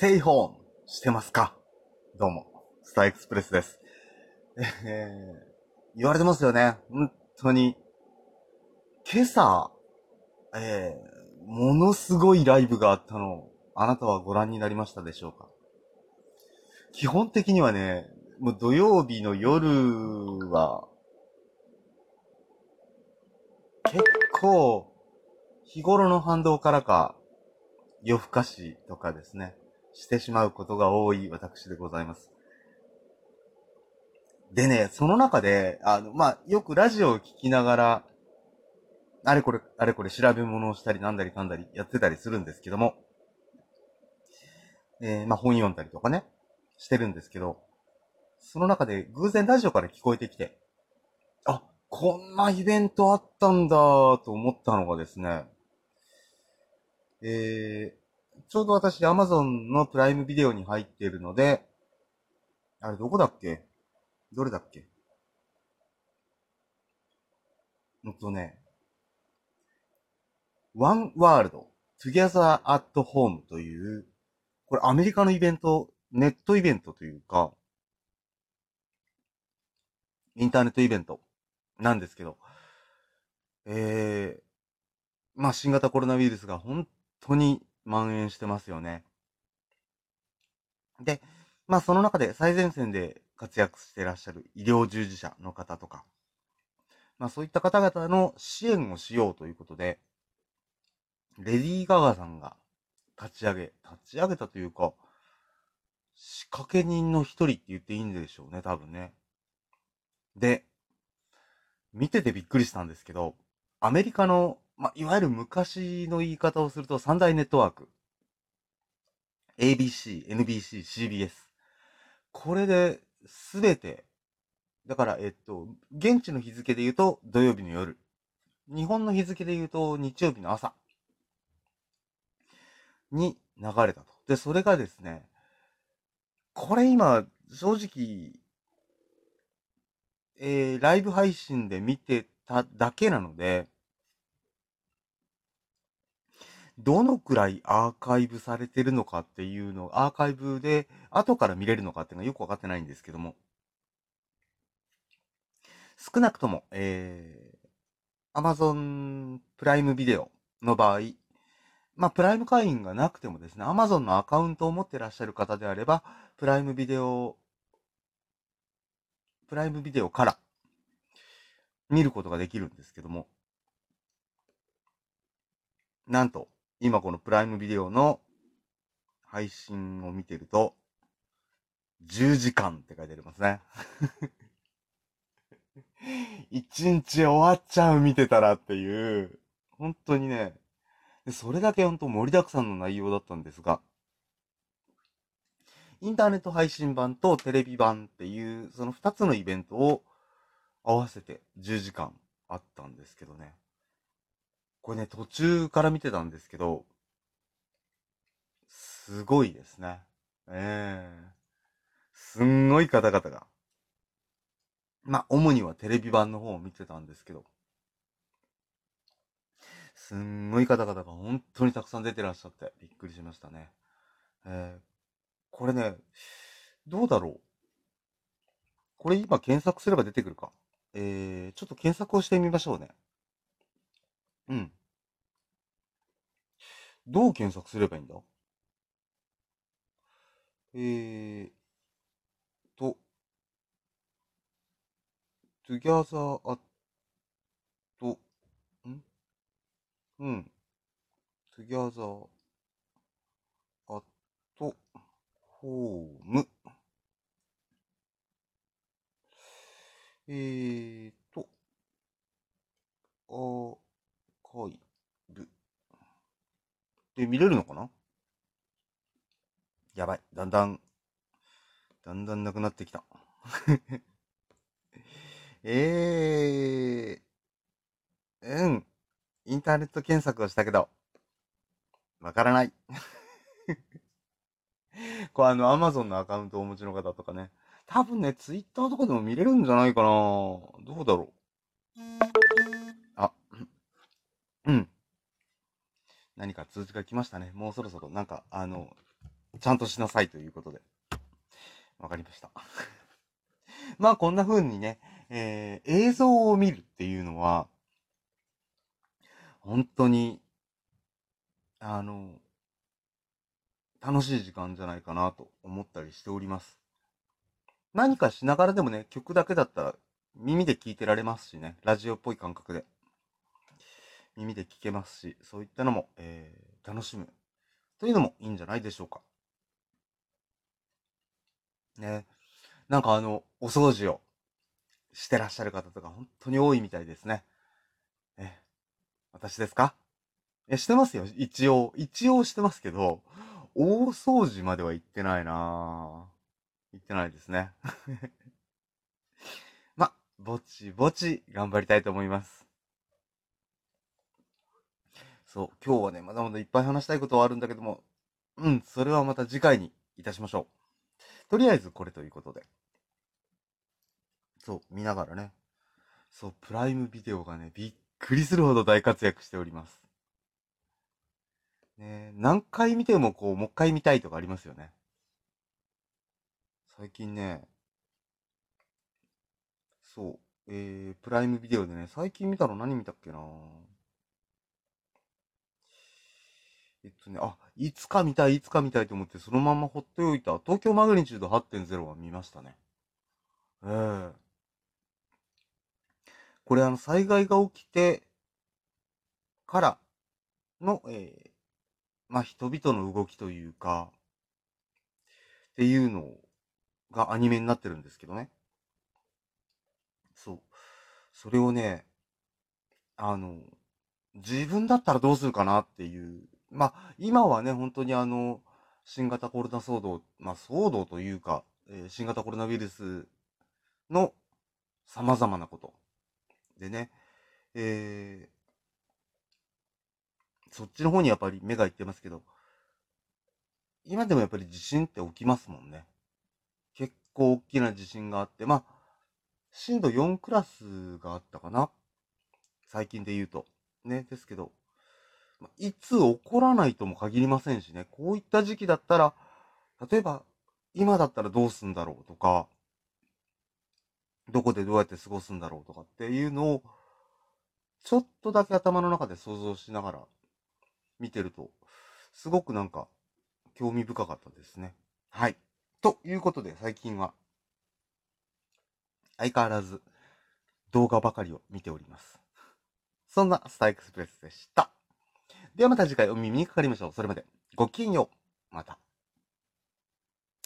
テイホームしてますか？どうも、スターエクスプレスです。えー、言われてますよね。本当に。今朝、えー、ものすごいライブがあったのを、あなたはご覧になりましたでしょうか？基本的にはね、もう土曜日の夜は、結構、日頃の反動からか、夜更かしとかですね、してしまうことが多い私でございます。でね、その中で、あの、まあ、よくラジオを聞きながら、あれこれ、あれこれ調べ物をしたりなんだりかんだりやってたりするんですけども、えー、まあ、本読んだりとかね、してるんですけど、その中で偶然ラジオから聞こえてきて、あ、こんなイベントあったんだと思ったのがですね、えー、ちょうど私 Amazon のプライムビデオに入っているので、あれどこだっけ？どれだっけ？うんとね、One World Together at Home という、これアメリカのイベント、ネットイベントというか、インターネットイベントなんですけど、えー、まあ新型コロナウイルスが本当に蔓延してますよね。で、まあその中で最前線で活躍していらっしゃる医療従事者の方とか、まあそういった方々の支援をしようということで、レディー・ガガさんが立ち上げ、立ち上げたというか、仕掛け人の一人って言っていいんでしょうね、多分ね。で、見ててびっくりしたんですけど、アメリカのまあ、いわゆる昔の言い方をすると三大ネットワーク。ABC、NBC、CBS。これで、すべて、だから、えっと、現地の日付で言うと土曜日の夜。日本の日付で言うと日曜日の朝。に流れたと。で、それがですね、これ今、正直、えー、ライブ配信で見てただけなので、どのくらいアーカイブされてるのかっていうの、アーカイブで後から見れるのかっていうのはよくわかってないんですけども、少なくとも、えー、Amazon プライムビデオの場合、まあ、プライム会員がなくてもですね、Amazon のアカウントを持ってらっしゃる方であれば、プライムビデオ、プライムビデオから見ることができるんですけども、なんと、今このプライムビデオの配信を見てると、10時間って書いてありますね。一日終わっちゃう見てたらっていう、本当にね、それだけ本当盛りだくさんの内容だったんですが、インターネット配信版とテレビ版っていう、その2つのイベントを合わせて10時間あったんですけどね。これね、途中から見てたんですけど、すごいですね。ええー、すんごい方々が。まあ、主にはテレビ版の方を見てたんですけど、すんごい方々が本当にたくさん出てらっしゃってびっくりしましたね。えー、これね、どうだろう。これ今検索すれば出てくるか。えー、ちょっと検索をしてみましょうね。うん。どう検索すればいいんだ？えー、と、together at, ん？うん。together at home. えーと、あー、ーカイブ。で、見れるのかな？やばい。だんだん、だんだんなくなってきた。えー、うん。インターネット検索をしたけど、わからない。これあの、アマゾンのアカウントをお持ちの方とかね。多分ね、ツイッターとかでも見れるんじゃないかなどうだろう。何か通知が来ましたね。もうそろそろ、なんか、あの、ちゃんとしなさいということで。わかりました。まあこんな風にね、えー、映像を見るっていうのは、本当に、あの、楽しい時間じゃないかなと思ったりしております。何かしながらでもね、曲だけだったら耳で聞いてられますしね、ラジオっぽい感覚で。耳で聞けますし、そういったのも、えー、楽しむというのもいいんじゃないでしょうか。ね。なんかあの、お掃除をしてらっしゃる方とか本当に多いみたいですね。え、私ですか？え、してますよ。一応、一応してますけど、大掃除までは行ってないな行ってないですね。ま、ぼちぼち頑張りたいと思います。そう、今日はね、まだまだいっぱい話したいことはあるんだけども、うん、それはまた次回にいたしましょう。とりあえずこれということで。そう、見ながらね。そう、プライムビデオがね、びっくりするほど大活躍しております。ね何回見てもこう、もう一回見たいとかありますよね。最近ね、そう、えー、プライムビデオでね、最近見たの何見たっけなぁえっとね、あ、いつか見たい、いつか見たいと思って、そのまま放っておいた、東京マグニチュード8.0は見ましたね。ええー、これあの、災害が起きてからの、えー、まあ、人々の動きというか、っていうのがアニメになってるんですけどね。そう。それをね、あの、自分だったらどうするかなっていうまあ、今はね、本当にあの、新型コロナ騒動、まあ、騒動というか、えー、新型コロナウイルスの様々なこと。でね、えー、そっちの方にやっぱり目がいってますけど、今でもやっぱり地震って起きますもんね。結構大きな地震があって、まあ、震度4クラスがあったかな。最近で言うと。ね、ですけど、いつ起こらないとも限りませんしね、こういった時期だったら、例えば、今だったらどうすんだろうとか、どこでどうやって過ごすんだろうとかっていうのを、ちょっとだけ頭の中で想像しながら見てると、すごくなんか興味深かったですね。はい。ということで最近は相変わらず動画ばかりを見ております。そんなスターエクスプレスでした。ではまた次回お耳にかかりましょう。それまでごきげんよう。また。